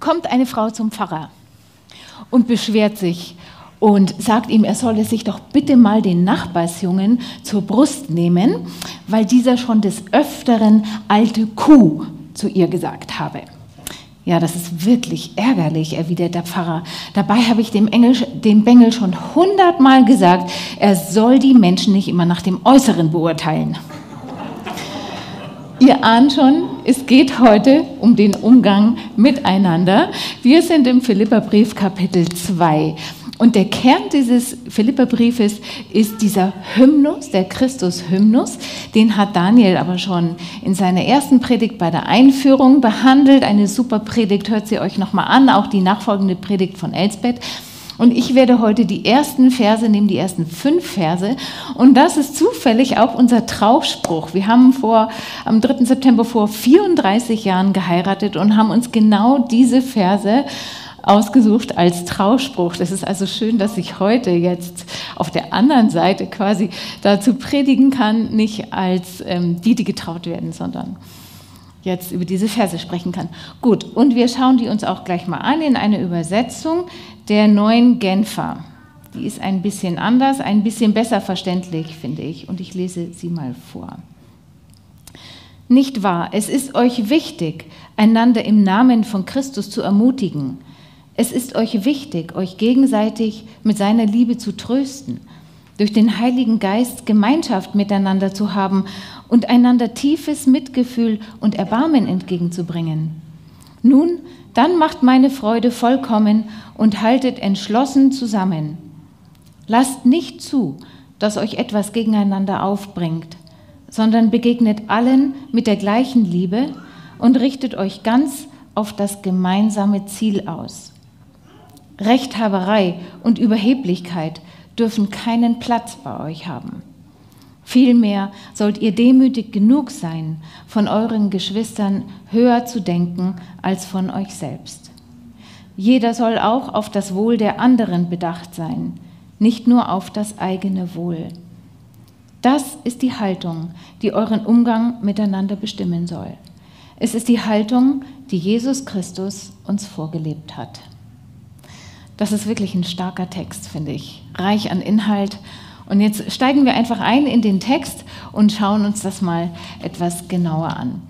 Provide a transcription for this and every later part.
kommt eine Frau zum Pfarrer und beschwert sich und sagt ihm, er solle sich doch bitte mal den Nachbarsjungen zur Brust nehmen, weil dieser schon des Öfteren alte Kuh zu ihr gesagt habe. Ja, das ist wirklich ärgerlich, erwidert der Pfarrer. Dabei habe ich dem, Engel, dem Bengel schon hundertmal gesagt, er soll die Menschen nicht immer nach dem Äußeren beurteilen. Ihr ahnt schon, es geht heute um den Umgang miteinander. Wir sind im Philipperbrief Kapitel 2. Und der Kern dieses Philipperbriefes ist dieser Hymnus, der Christus-Hymnus. Den hat Daniel aber schon in seiner ersten Predigt bei der Einführung behandelt. Eine super Predigt, hört sie euch nochmal an, auch die nachfolgende Predigt von Elsbeth. Und ich werde heute die ersten Verse nehmen, die ersten fünf Verse. Und das ist zufällig auch unser Trauspruch. Wir haben vor, am 3. September vor 34 Jahren geheiratet und haben uns genau diese Verse ausgesucht als Trauspruch. Das ist also schön, dass ich heute jetzt auf der anderen Seite quasi dazu predigen kann, nicht als ähm, die, die getraut werden, sondern jetzt über diese Verse sprechen kann. Gut, und wir schauen die uns auch gleich mal an in einer Übersetzung der neuen Genfer. Die ist ein bisschen anders, ein bisschen besser verständlich, finde ich. Und ich lese sie mal vor. Nicht wahr, es ist euch wichtig, einander im Namen von Christus zu ermutigen. Es ist euch wichtig, euch gegenseitig mit seiner Liebe zu trösten, durch den Heiligen Geist Gemeinschaft miteinander zu haben und einander tiefes Mitgefühl und Erbarmen entgegenzubringen. Nun, dann macht meine Freude vollkommen und haltet entschlossen zusammen. Lasst nicht zu, dass euch etwas gegeneinander aufbringt, sondern begegnet allen mit der gleichen Liebe und richtet euch ganz auf das gemeinsame Ziel aus. Rechthaberei und Überheblichkeit dürfen keinen Platz bei euch haben. Vielmehr sollt ihr demütig genug sein, von euren Geschwistern höher zu denken als von euch selbst. Jeder soll auch auf das Wohl der anderen bedacht sein, nicht nur auf das eigene Wohl. Das ist die Haltung, die euren Umgang miteinander bestimmen soll. Es ist die Haltung, die Jesus Christus uns vorgelebt hat. Das ist wirklich ein starker Text, finde ich, reich an Inhalt und jetzt steigen wir einfach ein in den Text und schauen uns das mal etwas genauer an.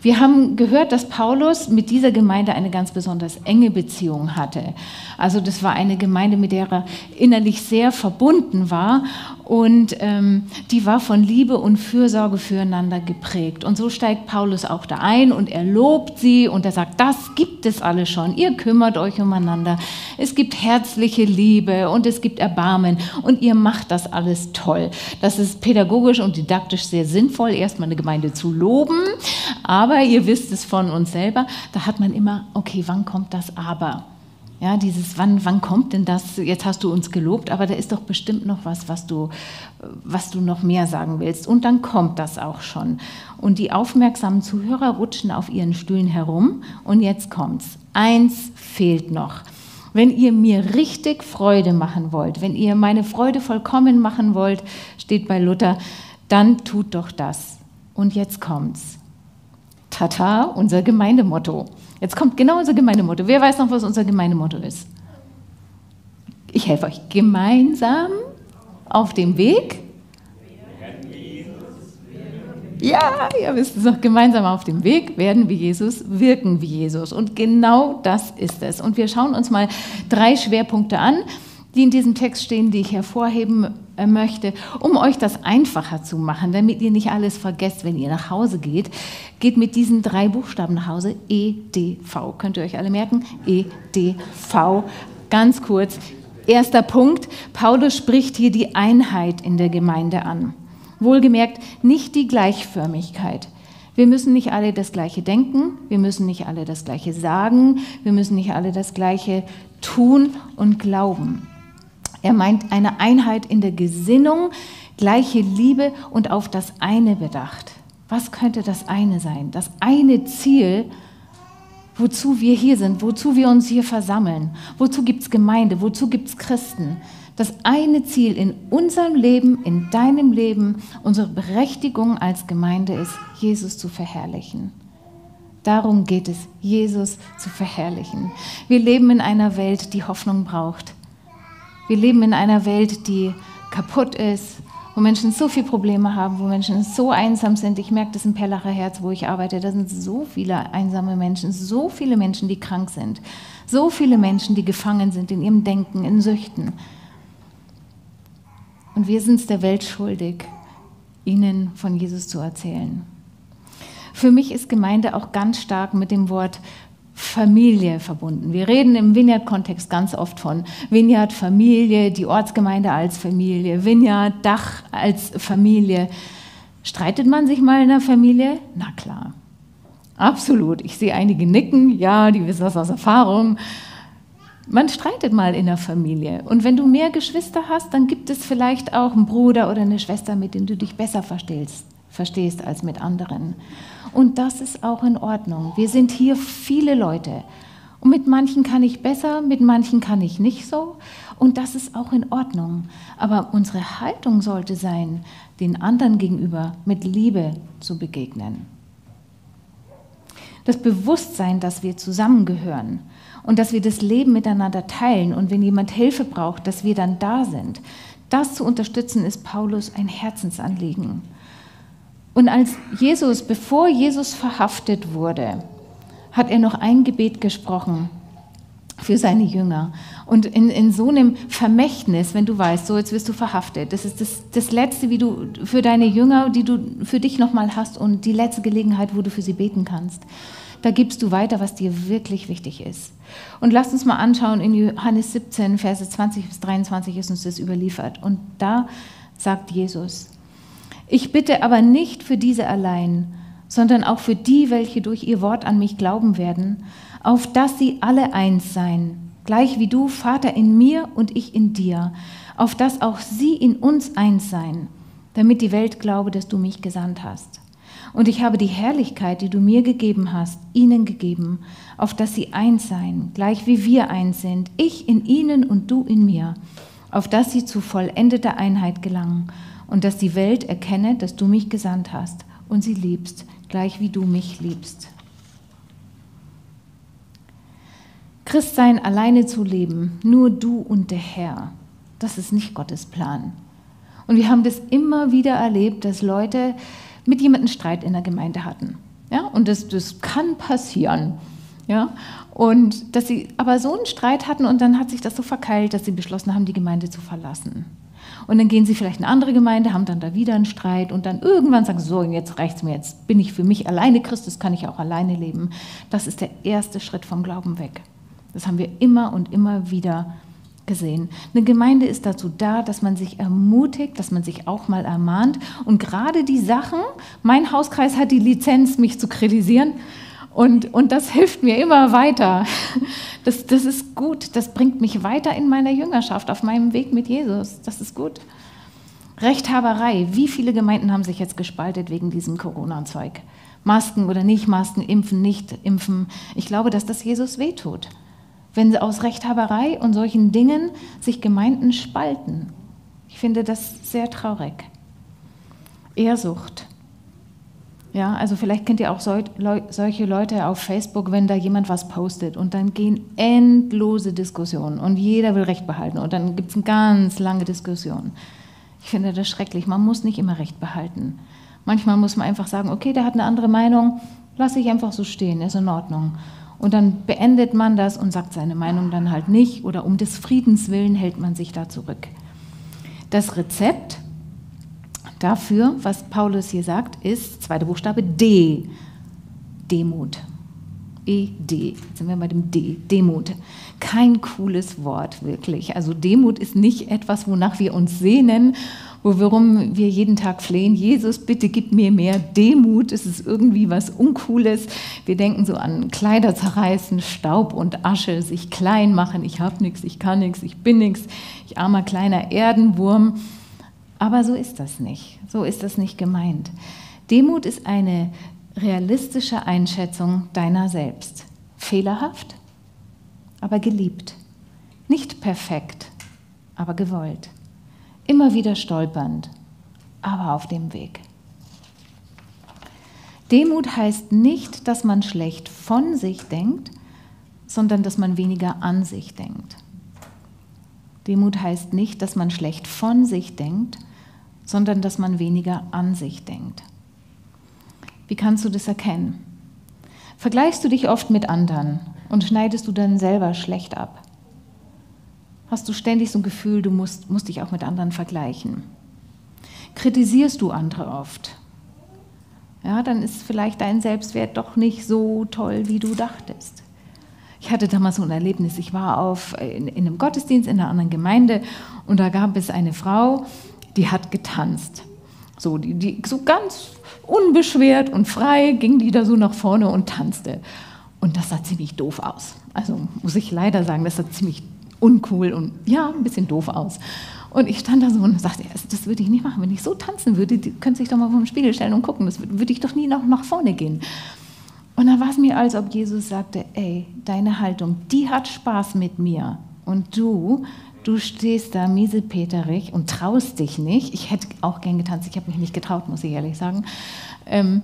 Wir haben gehört, dass Paulus mit dieser Gemeinde eine ganz besonders enge Beziehung hatte. Also das war eine Gemeinde, mit der er innerlich sehr verbunden war und ähm, die war von Liebe und Fürsorge füreinander geprägt. Und so steigt Paulus auch da ein und er lobt sie und er sagt, das gibt es alle schon. Ihr kümmert euch umeinander. Es gibt herzliche Liebe und es gibt Erbarmen und ihr macht das alles toll. Das ist pädagogisch und didaktisch sehr sinnvoll, erstmal eine Gemeinde zu loben. Aber ihr wisst es von uns selber, da hat man immer, okay, wann kommt das Aber? Ja, dieses, wann, wann kommt denn das? Jetzt hast du uns gelobt, aber da ist doch bestimmt noch was, was du, was du noch mehr sagen willst. Und dann kommt das auch schon. Und die aufmerksamen Zuhörer rutschen auf ihren Stühlen herum. Und jetzt kommt's. Eins fehlt noch. Wenn ihr mir richtig Freude machen wollt, wenn ihr meine Freude vollkommen machen wollt, steht bei Luther, dann tut doch das. Und jetzt kommt's. Tata, unser Gemeindemotto. Jetzt kommt genau unser Gemeindemotto. Wer weiß noch, was unser Gemeindemotto ist? Ich helfe euch. Gemeinsam auf dem Weg. Ja, ihr wisst es noch, gemeinsam auf dem Weg werden wie Jesus, wirken wie Jesus. Und genau das ist es. Und wir schauen uns mal drei Schwerpunkte an, die in diesem Text stehen, die ich hervorheben äh, möchte, um euch das einfacher zu machen, damit ihr nicht alles vergesst, wenn ihr nach Hause geht. Geht mit diesen drei Buchstaben nach Hause. EDV. Könnt ihr euch alle merken? EDV. Ganz kurz. Erster Punkt. Paulus spricht hier die Einheit in der Gemeinde an. Wohlgemerkt, nicht die Gleichförmigkeit. Wir müssen nicht alle das Gleiche denken, wir müssen nicht alle das Gleiche sagen, wir müssen nicht alle das Gleiche tun und glauben. Er meint eine Einheit in der Gesinnung, gleiche Liebe und auf das eine bedacht. Was könnte das eine sein? Das eine Ziel, wozu wir hier sind, wozu wir uns hier versammeln. Wozu gibt es Gemeinde? Wozu gibt es Christen? Das eine Ziel in unserem Leben, in deinem Leben, unsere Berechtigung als Gemeinde ist, Jesus zu verherrlichen. Darum geht es, Jesus zu verherrlichen. Wir leben in einer Welt, die Hoffnung braucht. Wir leben in einer Welt, die kaputt ist, wo Menschen so viele Probleme haben, wo Menschen so einsam sind. Ich merke das im Perlacher Herz, wo ich arbeite. Da sind so viele einsame Menschen, so viele Menschen, die krank sind, so viele Menschen, die gefangen sind in ihrem Denken, in Süchten. Und wir sind es der Welt schuldig, ihnen von Jesus zu erzählen. Für mich ist Gemeinde auch ganz stark mit dem Wort Familie verbunden. Wir reden im Vineyard-Kontext ganz oft von Vineyard Familie, die Ortsgemeinde als Familie, Vineyard Dach als Familie. Streitet man sich mal in der Familie? Na klar. Absolut. Ich sehe einige nicken, ja, die wissen das aus Erfahrung. Man streitet mal in der Familie. Und wenn du mehr Geschwister hast, dann gibt es vielleicht auch einen Bruder oder eine Schwester, mit denen du dich besser verstehst, verstehst als mit anderen. Und das ist auch in Ordnung. Wir sind hier viele Leute. Und mit manchen kann ich besser, mit manchen kann ich nicht so. Und das ist auch in Ordnung. Aber unsere Haltung sollte sein, den anderen gegenüber mit Liebe zu begegnen. Das Bewusstsein, dass wir zusammengehören und dass wir das Leben miteinander teilen und wenn jemand Hilfe braucht, dass wir dann da sind, das zu unterstützen, ist Paulus ein Herzensanliegen. Und als Jesus, bevor Jesus verhaftet wurde, hat er noch ein Gebet gesprochen für seine Jünger. Und in, in so einem Vermächtnis, wenn du weißt, so jetzt wirst du verhaftet, das ist das, das Letzte, wie du für deine Jünger, die du für dich nochmal hast und die letzte Gelegenheit, wo du für sie beten kannst. Da gibst du weiter, was dir wirklich wichtig ist. Und lasst uns mal anschauen, in Johannes 17, Verse 20 bis 23 ist uns das überliefert. Und da sagt Jesus, ich bitte aber nicht für diese allein, sondern auch für die, welche durch ihr Wort an mich glauben werden, auf dass sie alle eins seien, gleich wie du, Vater, in mir und ich in dir, auf dass auch sie in uns eins seien, damit die Welt glaube, dass du mich gesandt hast. Und ich habe die Herrlichkeit, die du mir gegeben hast, ihnen gegeben, auf dass sie eins seien, gleich wie wir eins sind, ich in ihnen und du in mir, auf dass sie zu vollendeter Einheit gelangen und dass die Welt erkenne, dass du mich gesandt hast und sie liebst, gleich wie du mich liebst. Christsein alleine zu leben, nur du und der Herr, das ist nicht Gottes Plan. Und wir haben das immer wieder erlebt, dass Leute mit jemandem Streit in der Gemeinde hatten. Ja, und das, das kann passieren. Ja, und dass sie aber so einen Streit hatten und dann hat sich das so verkeilt, dass sie beschlossen haben, die Gemeinde zu verlassen. Und dann gehen sie vielleicht in eine andere Gemeinde, haben dann da wieder einen Streit und dann irgendwann sagen, so, jetzt reicht es mir, jetzt bin ich für mich alleine Christus, kann ich auch alleine leben. Das ist der erste Schritt vom Glauben weg. Das haben wir immer und immer wieder gesehen. Eine Gemeinde ist dazu da, dass man sich ermutigt, dass man sich auch mal ermahnt. Und gerade die Sachen, mein Hauskreis hat die Lizenz, mich zu kritisieren. Und, und das hilft mir immer weiter. Das, das ist gut. Das bringt mich weiter in meiner Jüngerschaft, auf meinem Weg mit Jesus. Das ist gut. Rechthaberei. Wie viele Gemeinden haben sich jetzt gespaltet wegen diesem Corona-Zeug? Masken oder nicht Masken, impfen, nicht impfen. Ich glaube, dass das Jesus wehtut. Wenn aus Rechthaberei und solchen Dingen sich Gemeinden spalten. Ich finde das sehr traurig. Ehrsucht. Ja, also vielleicht kennt ihr auch solche Leute auf Facebook, wenn da jemand was postet und dann gehen endlose Diskussionen und jeder will Recht behalten und dann gibt es eine ganz lange Diskussion. Ich finde das schrecklich. Man muss nicht immer Recht behalten. Manchmal muss man einfach sagen, okay, der hat eine andere Meinung, lasse ich einfach so stehen, ist in Ordnung. Und dann beendet man das und sagt seine Meinung dann halt nicht oder um des Friedens willen hält man sich da zurück. Das Rezept dafür, was Paulus hier sagt, ist, zweiter Buchstabe, D. Demut. E-D. Jetzt sind wir bei dem D. Demut. Kein cooles Wort, wirklich. Also Demut ist nicht etwas, wonach wir uns sehnen, worum wir jeden Tag flehen. Jesus, bitte gib mir mehr Demut. Es ist irgendwie was Uncooles. Wir denken so an Kleider zerreißen, Staub und Asche, sich klein machen. Ich habe nichts, ich kann nichts, ich bin nichts. Ich armer kleiner Erdenwurm. Aber so ist das nicht. So ist das nicht gemeint. Demut ist eine realistische Einschätzung deiner selbst. Fehlerhaft, aber geliebt. Nicht perfekt, aber gewollt. Immer wieder stolpernd, aber auf dem Weg. Demut heißt nicht, dass man schlecht von sich denkt, sondern dass man weniger an sich denkt. Demut heißt nicht, dass man schlecht von sich denkt, sondern dass man weniger an sich denkt. Wie kannst du das erkennen? Vergleichst du dich oft mit anderen und schneidest du dann selber schlecht ab? Hast du ständig so ein Gefühl, du musst, musst dich auch mit anderen vergleichen? Kritisierst du andere oft? Ja, dann ist vielleicht dein Selbstwert doch nicht so toll, wie du dachtest. Ich hatte damals so ein Erlebnis. Ich war auf, in, in einem Gottesdienst in einer anderen Gemeinde und da gab es eine Frau, die hat getanzt. So, die, die, so ganz unbeschwert und frei ging die da so nach vorne und tanzte. Und das sah ziemlich doof aus. Also muss ich leider sagen, das sah ziemlich uncool und ja, ein bisschen doof aus. Und ich stand da so und sagte, das würde ich nicht machen. Wenn ich so tanzen würde, die könnte sich doch mal vor den Spiegel stellen und gucken. Das würde ich doch nie noch nach vorne gehen. Und dann war es mir, als ob Jesus sagte, ey, deine Haltung, die hat Spaß mit mir. Und du, du stehst da miesepeterig und traust dich nicht. Ich hätte auch gern getanzt, ich habe mich nicht getraut, muss ich ehrlich sagen. Ähm,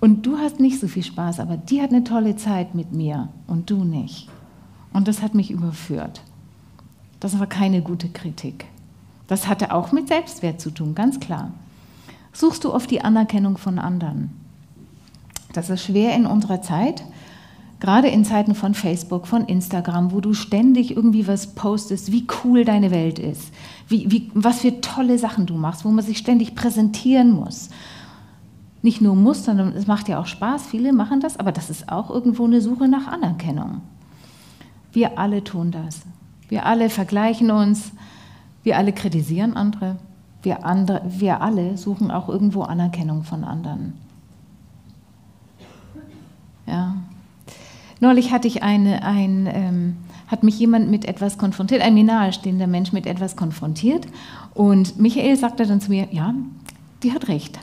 und du hast nicht so viel Spaß, aber die hat eine tolle Zeit mit mir und du nicht. Und das hat mich überführt. Das war keine gute Kritik. Das hatte auch mit Selbstwert zu tun, ganz klar. Suchst du oft die Anerkennung von anderen? Das ist schwer in unserer Zeit, gerade in Zeiten von Facebook, von Instagram, wo du ständig irgendwie was postest, wie cool deine Welt ist, wie, wie, was für tolle Sachen du machst, wo man sich ständig präsentieren muss. Nicht nur muss, sondern es macht ja auch Spaß, viele machen das, aber das ist auch irgendwo eine Suche nach Anerkennung. Wir alle tun das. Wir alle vergleichen uns, wir alle kritisieren andere, wir, andere, wir alle suchen auch irgendwo Anerkennung von anderen. Ja. Neulich hatte ich eine, ein, ähm, hat mich jemand mit etwas konfrontiert, ein mir nahestehender Mensch mit etwas konfrontiert. Und Michael sagte dann zu mir, ja, die hat recht.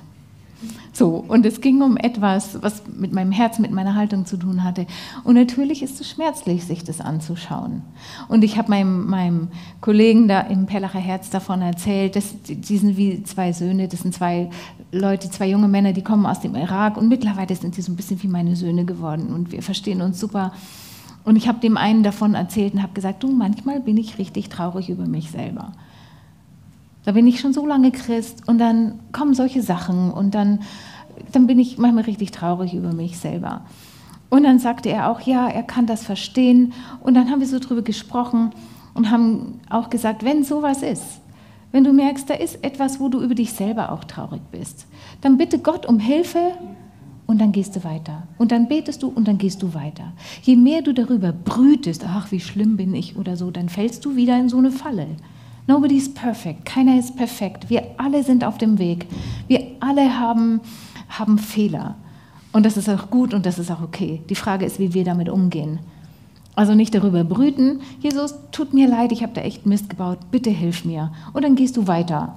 So, und es ging um etwas, was mit meinem Herz, mit meiner Haltung zu tun hatte. Und natürlich ist es schmerzlich, sich das anzuschauen. Und ich habe meinem, meinem Kollegen da im Pellacher Herz davon erzählt, dass die sind wie zwei Söhne, das sind zwei Leute, zwei junge Männer, die kommen aus dem Irak und mittlerweile sind die so ein bisschen wie meine Söhne geworden und wir verstehen uns super. Und ich habe dem einen davon erzählt und habe gesagt, du, manchmal bin ich richtig traurig über mich selber. Da bin ich schon so lange Christ und dann kommen solche Sachen und dann, dann bin ich manchmal richtig traurig über mich selber. Und dann sagte er auch, ja, er kann das verstehen. Und dann haben wir so drüber gesprochen und haben auch gesagt, wenn sowas ist, wenn du merkst, da ist etwas, wo du über dich selber auch traurig bist, dann bitte Gott um Hilfe und dann gehst du weiter. Und dann betest du und dann gehst du weiter. Je mehr du darüber brütest, ach, wie schlimm bin ich oder so, dann fällst du wieder in so eine Falle. Nobody is perfect. Keiner ist perfekt. Wir alle sind auf dem Weg. Wir alle haben, haben Fehler. Und das ist auch gut und das ist auch okay. Die Frage ist, wie wir damit umgehen. Also nicht darüber brüten, Jesus, tut mir leid, ich habe da echt Mist gebaut, bitte hilf mir. Und dann gehst du weiter.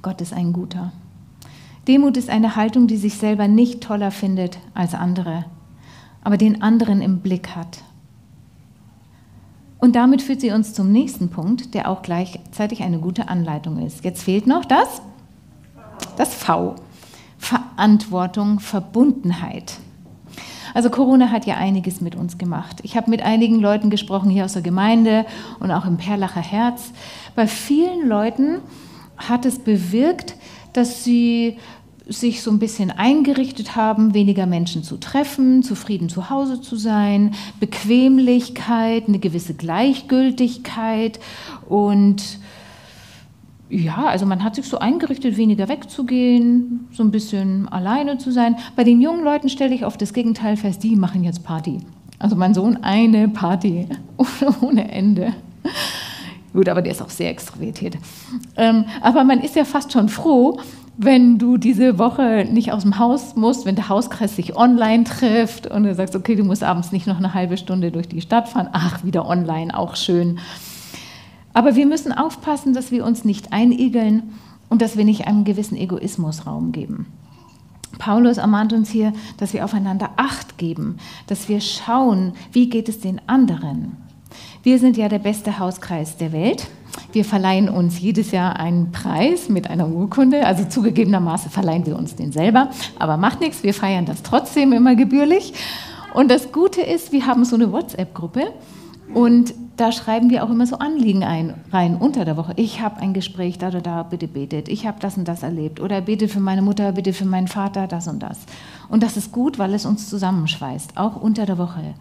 Gott ist ein guter. Demut ist eine Haltung, die sich selber nicht toller findet als andere, aber den anderen im Blick hat. Und damit führt sie uns zum nächsten Punkt, der auch gleichzeitig eine gute Anleitung ist. Jetzt fehlt noch das, das V. Verantwortung, Verbundenheit. Also Corona hat ja einiges mit uns gemacht. Ich habe mit einigen Leuten gesprochen hier aus der Gemeinde und auch im Perlacher Herz. Bei vielen Leuten hat es bewirkt, dass sie sich so ein bisschen eingerichtet haben, weniger Menschen zu treffen, zufrieden zu Hause zu sein, Bequemlichkeit, eine gewisse Gleichgültigkeit und ja, also man hat sich so eingerichtet, weniger wegzugehen, so ein bisschen alleine zu sein. Bei den jungen Leuten stelle ich auf das Gegenteil fest, die machen jetzt Party. Also mein Sohn eine Party ohne Ende. Gut, aber der ist auch sehr extrovertiert. Ähm, aber man ist ja fast schon froh, wenn du diese Woche nicht aus dem Haus musst, wenn der Hauskreis sich online trifft und du sagst, okay, du musst abends nicht noch eine halbe Stunde durch die Stadt fahren, ach, wieder online, auch schön. Aber wir müssen aufpassen, dass wir uns nicht einigeln und dass wir nicht einem gewissen Egoismus Raum geben. Paulus ermahnt uns hier, dass wir aufeinander Acht geben, dass wir schauen, wie geht es den anderen. Wir sind ja der beste Hauskreis der Welt Wir verleihen uns jedes Jahr einen Preis mit einer Urkunde. Also zugegebenermaßen verleihen wir uns den selber. Aber macht nichts, wir feiern das trotzdem immer gebührlich. Und das Gute ist, wir haben so eine WhatsApp-Gruppe. Und da schreiben wir auch immer so Anliegen ein, rein unter der Woche. Ich habe ein Gespräch, da oder da, bitte betet. Ich habe das und das erlebt. Oder betet für meine Mutter, bitte für meinen Vater, das und das. Und das ist gut, weil es uns zusammenschweißt, auch unter der Woche.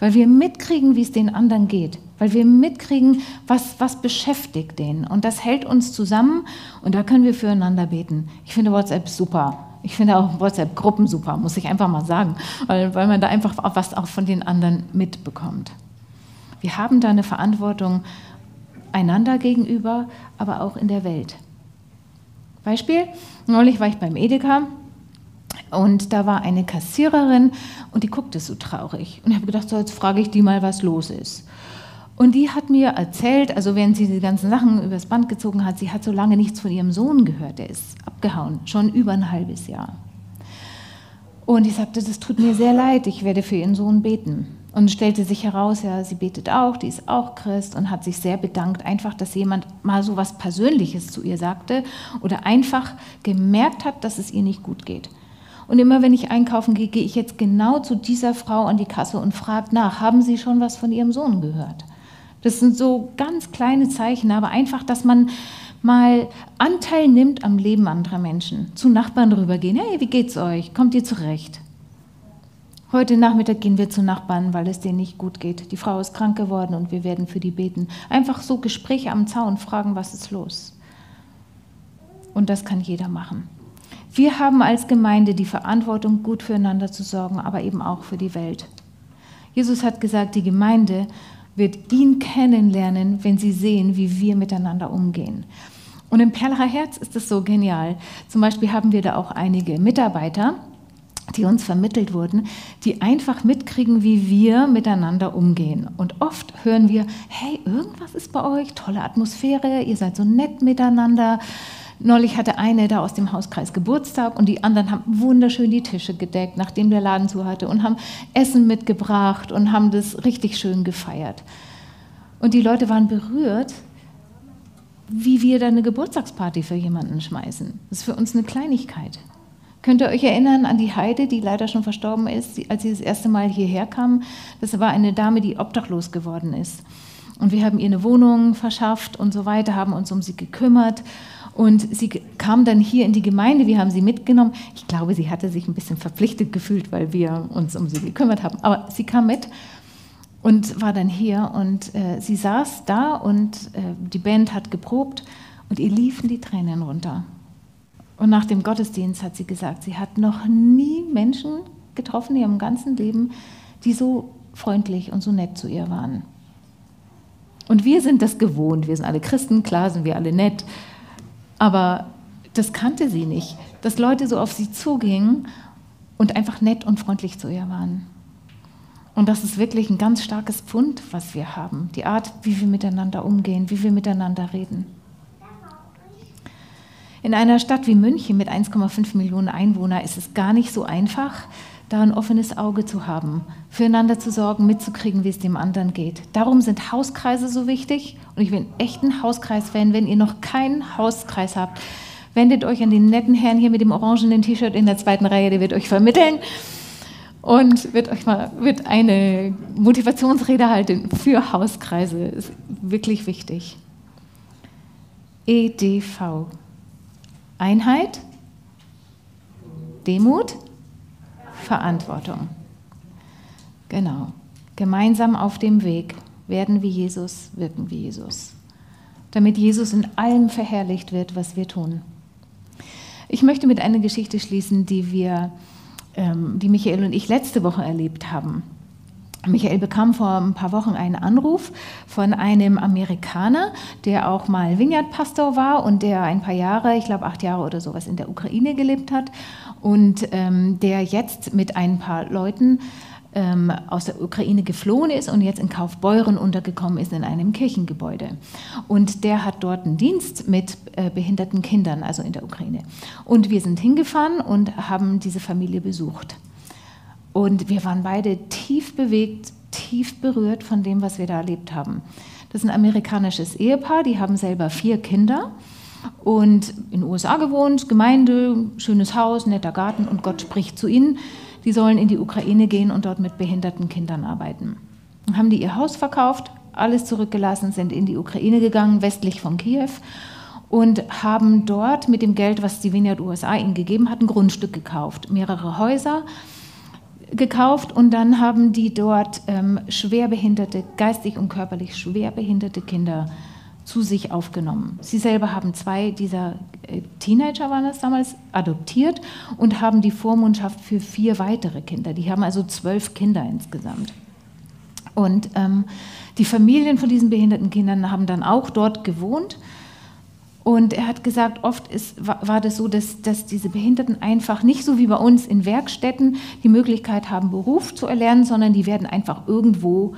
Weil wir mitkriegen, wie es den anderen geht. Weil wir mitkriegen, was, was beschäftigt den. Und das hält uns zusammen und da können wir füreinander beten. Ich finde WhatsApp super. Ich finde auch WhatsApp-Gruppen super, muss ich einfach mal sagen, weil, weil man da einfach was auch von den anderen mitbekommt. Wir haben da eine Verantwortung einander gegenüber, aber auch in der Welt. Beispiel, neulich war ich beim Edeka und da war eine Kassiererin und die guckte so traurig. Und ich habe gedacht, so jetzt frage ich die mal, was los ist. Und die hat mir erzählt, also während sie die ganzen Sachen übers Band gezogen hat, sie hat so lange nichts von ihrem Sohn gehört, der ist abgehauen, schon über ein halbes Jahr. Und ich sagte, das tut mir sehr leid, ich werde für ihren Sohn beten. Und stellte sich heraus, ja, sie betet auch, die ist auch Christ und hat sich sehr bedankt, einfach, dass jemand mal so was Persönliches zu ihr sagte oder einfach gemerkt hat, dass es ihr nicht gut geht. Und immer wenn ich einkaufen gehe, gehe ich jetzt genau zu dieser Frau an die Kasse und frage nach, haben Sie schon was von Ihrem Sohn gehört? Das sind so ganz kleine Zeichen, aber einfach, dass man mal Anteil nimmt am Leben anderer Menschen. Zu Nachbarn rübergehen, hey, wie geht's euch? Kommt ihr zurecht? Heute Nachmittag gehen wir zu Nachbarn, weil es denen nicht gut geht. Die Frau ist krank geworden und wir werden für die beten. Einfach so Gespräche am Zaun, fragen, was ist los? Und das kann jeder machen. Wir haben als Gemeinde die Verantwortung, gut füreinander zu sorgen, aber eben auch für die Welt. Jesus hat gesagt, die Gemeinde wird ihn kennenlernen, wenn sie sehen, wie wir miteinander umgehen. Und im Perlacher Herz ist das so genial. Zum Beispiel haben wir da auch einige Mitarbeiter, die uns vermittelt wurden, die einfach mitkriegen, wie wir miteinander umgehen. Und oft hören wir, hey, irgendwas ist bei euch, tolle Atmosphäre, ihr seid so nett miteinander. Neulich hatte eine da aus dem Hauskreis Geburtstag und die anderen haben wunderschön die Tische gedeckt, nachdem der Laden zu hatte und haben Essen mitgebracht und haben das richtig schön gefeiert. Und die Leute waren berührt, wie wir da eine Geburtstagsparty für jemanden schmeißen. Das ist für uns eine Kleinigkeit. Könnt ihr euch erinnern an die Heide, die leider schon verstorben ist, als sie das erste Mal hierher kam? Das war eine Dame, die obdachlos geworden ist. Und wir haben ihr eine Wohnung verschafft und so weiter, haben uns um sie gekümmert. Und sie kam dann hier in die Gemeinde, wir haben sie mitgenommen. Ich glaube, sie hatte sich ein bisschen verpflichtet gefühlt, weil wir uns um sie gekümmert haben. Aber sie kam mit und war dann hier und äh, sie saß da und äh, die Band hat geprobt und ihr liefen die Tränen runter. Und nach dem Gottesdienst hat sie gesagt, sie hat noch nie Menschen getroffen in ihrem ganzen Leben, die so freundlich und so nett zu ihr waren. Und wir sind das gewohnt. Wir sind alle Christen, klar sind wir alle nett. Aber das kannte sie nicht, dass Leute so auf sie zugingen und einfach nett und freundlich zu ihr waren. Und das ist wirklich ein ganz starkes Pfund, was wir haben. Die Art, wie wir miteinander umgehen, wie wir miteinander reden. In einer Stadt wie München mit 1,5 Millionen Einwohnern ist es gar nicht so einfach, da ein offenes Auge zu haben, füreinander zu sorgen, mitzukriegen, wie es dem anderen geht. Darum sind Hauskreise so wichtig und ich bin echt ein Hauskreis-Fan. Wenn ihr noch keinen Hauskreis habt, wendet euch an den netten Herrn hier mit dem orangenen T-Shirt in der zweiten Reihe, der wird euch vermittellen und wird euch mal wird eine Motivationsrede halten für Hauskreise. Ist wirklich wichtig. EDV Einheit, Demut, Verantwortung. Genau. Gemeinsam auf dem Weg werden wie Jesus, wirken wie Jesus. Damit Jesus in allem verherrlicht wird, was wir tun. Ich möchte mit einer Geschichte schließen, die wir, ähm, die Michael und ich letzte Woche erlebt haben. Michael bekam vor ein paar Wochen einen Anruf von einem Amerikaner, der auch mal Vineyard-Pastor war und der ein paar Jahre, ich glaube acht Jahre oder sowas, in der Ukraine gelebt hat und ähm, der jetzt mit ein paar Leuten ähm, aus der Ukraine geflohen ist und jetzt in Kaufbeuren untergekommen ist in einem Kirchengebäude. Und der hat dort einen Dienst mit äh, behinderten Kindern, also in der Ukraine. Und wir sind hingefahren und haben diese Familie besucht. Und wir waren beide tief bewegt, tief berührt von dem, was wir da erlebt haben. Das ist ein amerikanisches Ehepaar, die haben selber vier Kinder und in den USA gewohnt, Gemeinde, schönes Haus, netter Garten und Gott spricht zu ihnen, die sollen in die Ukraine gehen und dort mit behinderten Kindern arbeiten. Dann haben die ihr Haus verkauft, alles zurückgelassen, sind in die Ukraine gegangen, westlich von Kiew und haben dort mit dem Geld, was die Vineyard USA ihnen gegeben hat, ein Grundstück gekauft, mehrere Häuser gekauft und dann haben die dort ähm, schwerbehinderte, geistig und körperlich schwerbehinderte Kinder zu sich aufgenommen. Sie selber haben zwei dieser äh, Teenager, waren das damals, adoptiert und haben die Vormundschaft für vier weitere Kinder. Die haben also zwölf Kinder insgesamt. Und ähm, die Familien von diesen behinderten Kindern haben dann auch dort gewohnt und er hat gesagt, oft ist, war, das so, dass, dass diese Behinderten einfach nicht so wie bei uns in Werkstätten die Möglichkeit haben, Beruf zu erlernen, sondern die werden einfach irgendwo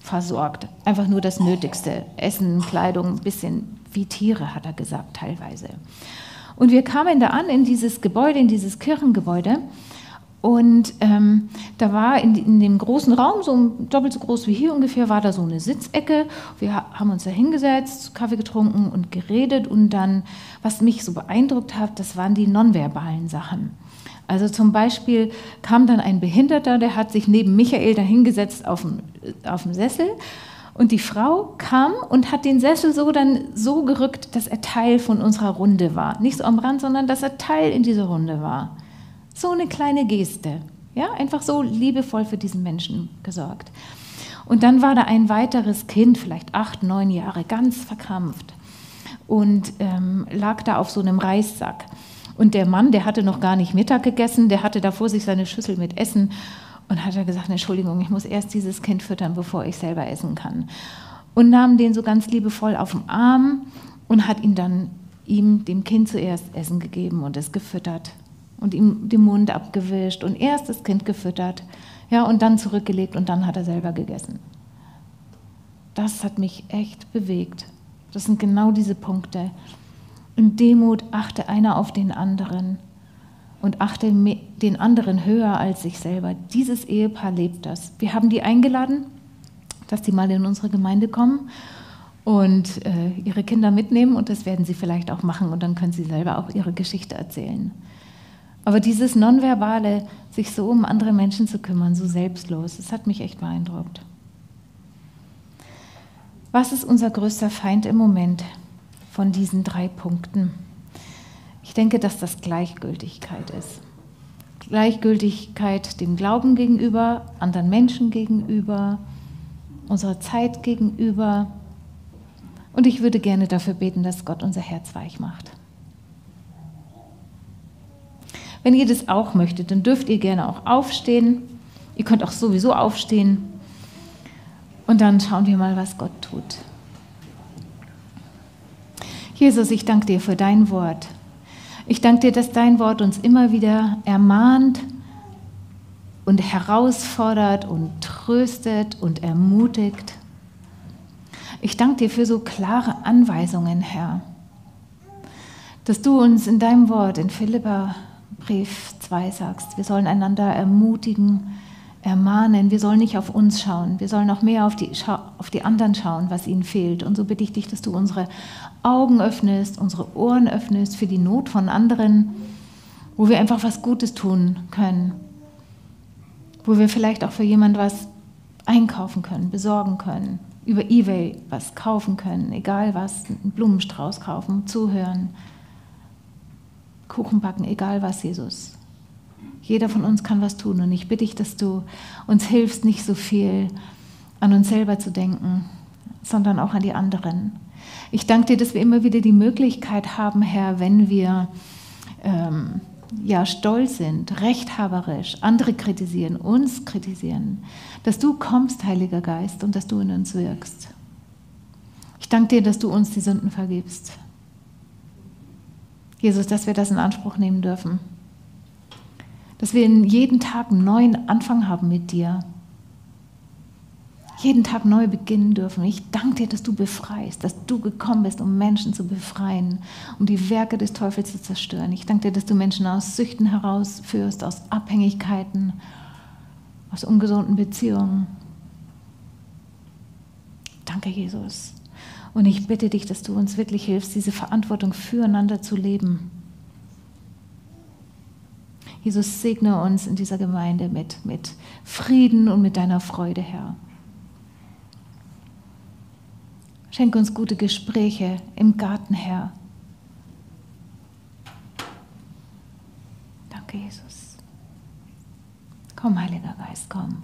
versorgt. Einfach nur das Nötigste. Essen, Kleidung, ein bisschen wie Tiere, hat er gesagt, teilweise. Und wir kamen da an in dieses Gebäude, in dieses Kirchengebäude. Und ähm, da war in, in, dem großen Raum, so doppelt so groß wie hier ungefähr, war da so eine Sitzecke. Wir haben uns da hingesetzt, Kaffee getrunken und geredet. Und dann, was mich so beeindruckt hat, das waren die nonverbalen Sachen. Also zum Beispiel kam dann ein Behinderter, der hat sich neben Michael da hingesetzt auf dem, auf dem Sessel. Und die Frau kam und hat den Sessel so dann so gerückt, dass er Teil von unserer Runde war. Nicht so am Rand, sondern dass er Teil in dieser Runde war. So eine kleine Geste. Ja, einfach so liebevoll für diesen Menschen gesorgt. Und dann war da ein weiteres Kind, vielleicht acht, neun Jahre, ganz verkrampft und ähm, lag da auf so einem Reissack. Und der Mann, der hatte noch gar nicht Mittag gegessen, der hatte da vor sich seine Schüssel mit Essen und hat er gesagt, Entschuldigung, ich muss erst dieses Kind füttern, bevor ich selber essen kann. Und nahm den so ganz liebevoll auf den Arm und hat ihn dann ihm, dem Kind zuerst Essen gegeben und es gefüttert und ihm den Mund abgewischt und erst das Kind gefüttert, ja, und dann zurückgelegt und dann hat er selber gegessen. Das hat mich echt bewegt. Das sind genau diese Punkte. In Demut achte einer auf den anderen und achte den anderen höher als sich selber. Dieses Ehepaar lebt das. Wir haben die eingeladen, dass sie mal in unsere Gemeinde kommen und äh, ihre Kinder mitnehmen und das werden sie vielleicht auch machen und dann können sie selber auch ihre Geschichte erzählen. Aber dieses Nonverbale, sich so um andere Menschen zu kümmern, so selbstlos, das hat mich echt beeindruckt. Was ist unser größter Feind im Moment von diesen drei Punkten? Ich denke, dass das Gleichgültigkeit ist. Gleichgültigkeit dem Glauben gegenüber, anderen Menschen gegenüber, unserer Zeit gegenüber. Und ich würde gerne dafür beten, dass Gott unser Herz weich macht. Wenn ihr das auch möchtet, dann dürft ihr gerne auch aufstehen. Ihr könnt auch sowieso aufstehen. Und dann schauen wir mal, was Gott tut. Jesus, ich danke dir für dein Wort. Ich danke dir, dass dein Wort uns immer wieder ermahnt und herausfordert und tröstet und ermutigt. Ich danke dir für so klare Anweisungen, Herr, dass du uns in deinem Wort in Philippa Brief 2 sagst. Wir sollen einander ermutigen, ermahnen. Wir sollen nicht auf uns schauen. Wir sollen auch mehr auf die, auf die anderen schauen, was ihnen fehlt. Und so bitte ich dich, dass du unsere Augen öffnest, unsere Ohren öffnest für die Not von anderen, wo wir einfach was Gutes tun können. Wo wir vielleicht auch für jemand was einkaufen können, besorgen können, über Ebay was kaufen können, egal was, einen Blumenstrauß kaufen, zuhören Kuchen backen, egal was, Jesus. Jeder von uns kann was tun und ich bitte dich, dass du uns hilfst, nicht so viel an uns selber zu denken, sondern auch an die anderen. Ich danke dir, dass wir immer wieder die Möglichkeit haben, Herr, wenn wir ähm, ja stolz sind, rechthaberisch, andere kritisieren, uns kritisieren, dass du kommst, Heiliger Geist, und dass du in uns wirkst. Ich danke dir, dass du uns die Sünden vergibst. Jesus, dass wir das in Anspruch nehmen dürfen. Dass wir jeden Tag einen neuen Anfang haben mit dir. Jeden Tag neu beginnen dürfen. Ich danke dir, dass du befreist, dass du gekommen bist, um Menschen zu befreien, um die Werke des Teufels zu zerstören. Ich danke dir, dass du Menschen aus Süchten herausführst, aus Abhängigkeiten, aus ungesunden Beziehungen. Danke, Jesus. Und ich bitte dich, dass du uns wirklich hilfst, diese Verantwortung füreinander zu leben. Jesus, segne uns in dieser Gemeinde mit, mit Frieden und mit deiner Freude, Herr. Schenk uns gute Gespräche im Garten, Herr. Danke, Jesus. Komm, Heiliger Geist, komm.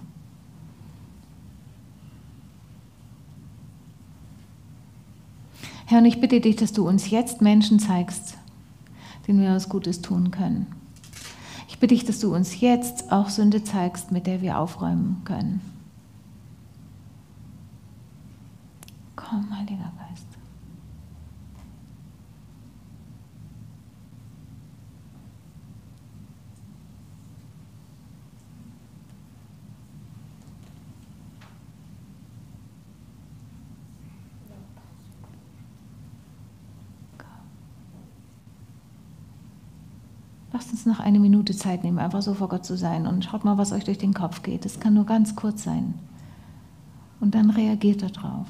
Herr, und ich bitte dich, dass du uns jetzt Menschen zeigst, denen wir was Gutes tun können. Ich bitte dich, dass du uns jetzt auch Sünde zeigst, mit der wir aufräumen können. Komm, Heiliger Geist. Uns noch eine Minute Zeit nehmen, einfach so vor Gott zu sein und schaut mal, was euch durch den Kopf geht. Es kann nur ganz kurz sein. Und dann reagiert darauf.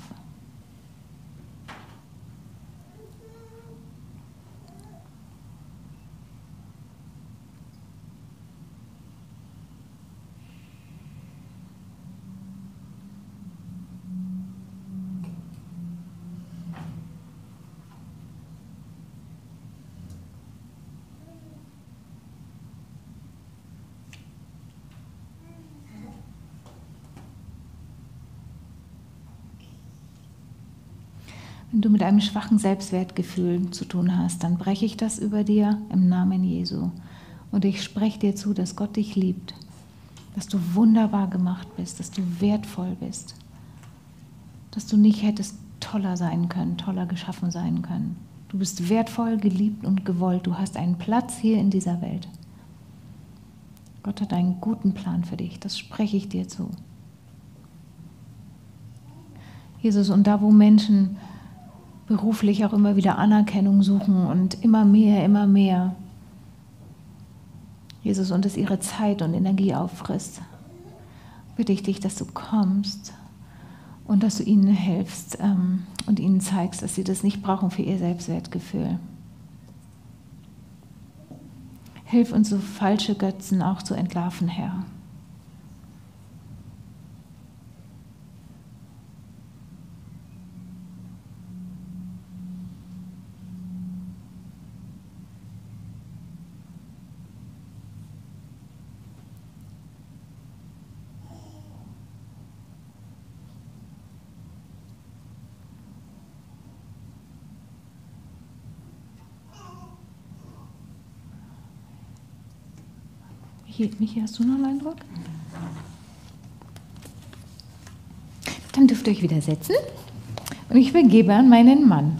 Wenn du mit einem schwachen Selbstwertgefühl zu tun hast, dann breche ich das über dir im Namen Jesu. Und ich spreche dir zu, dass Gott dich liebt, dass du wunderbar gemacht bist, dass du wertvoll bist, dass du nicht hättest toller sein können, toller geschaffen sein können. Du bist wertvoll, geliebt und gewollt. Du hast einen Platz hier in dieser Welt. Gott hat einen guten Plan für dich. Das spreche ich dir zu. Jesus, und da, wo Menschen beruflich auch immer wieder Anerkennung suchen und immer mehr, immer mehr. Jesus, und es ihre Zeit und Energie auffrisst, bitte ich dich, dass du kommst und dass du ihnen hilfst ähm, und ihnen zeigst, dass sie das nicht brauchen für ihr Selbstwertgefühl. Hilf uns so falsche Götzen auch zu entlarven, Herr. Michi, Michi, hast du noch einen Eindruck? Dann dürft ihr euch wieder setzen und ich übergebe an meinen Mann.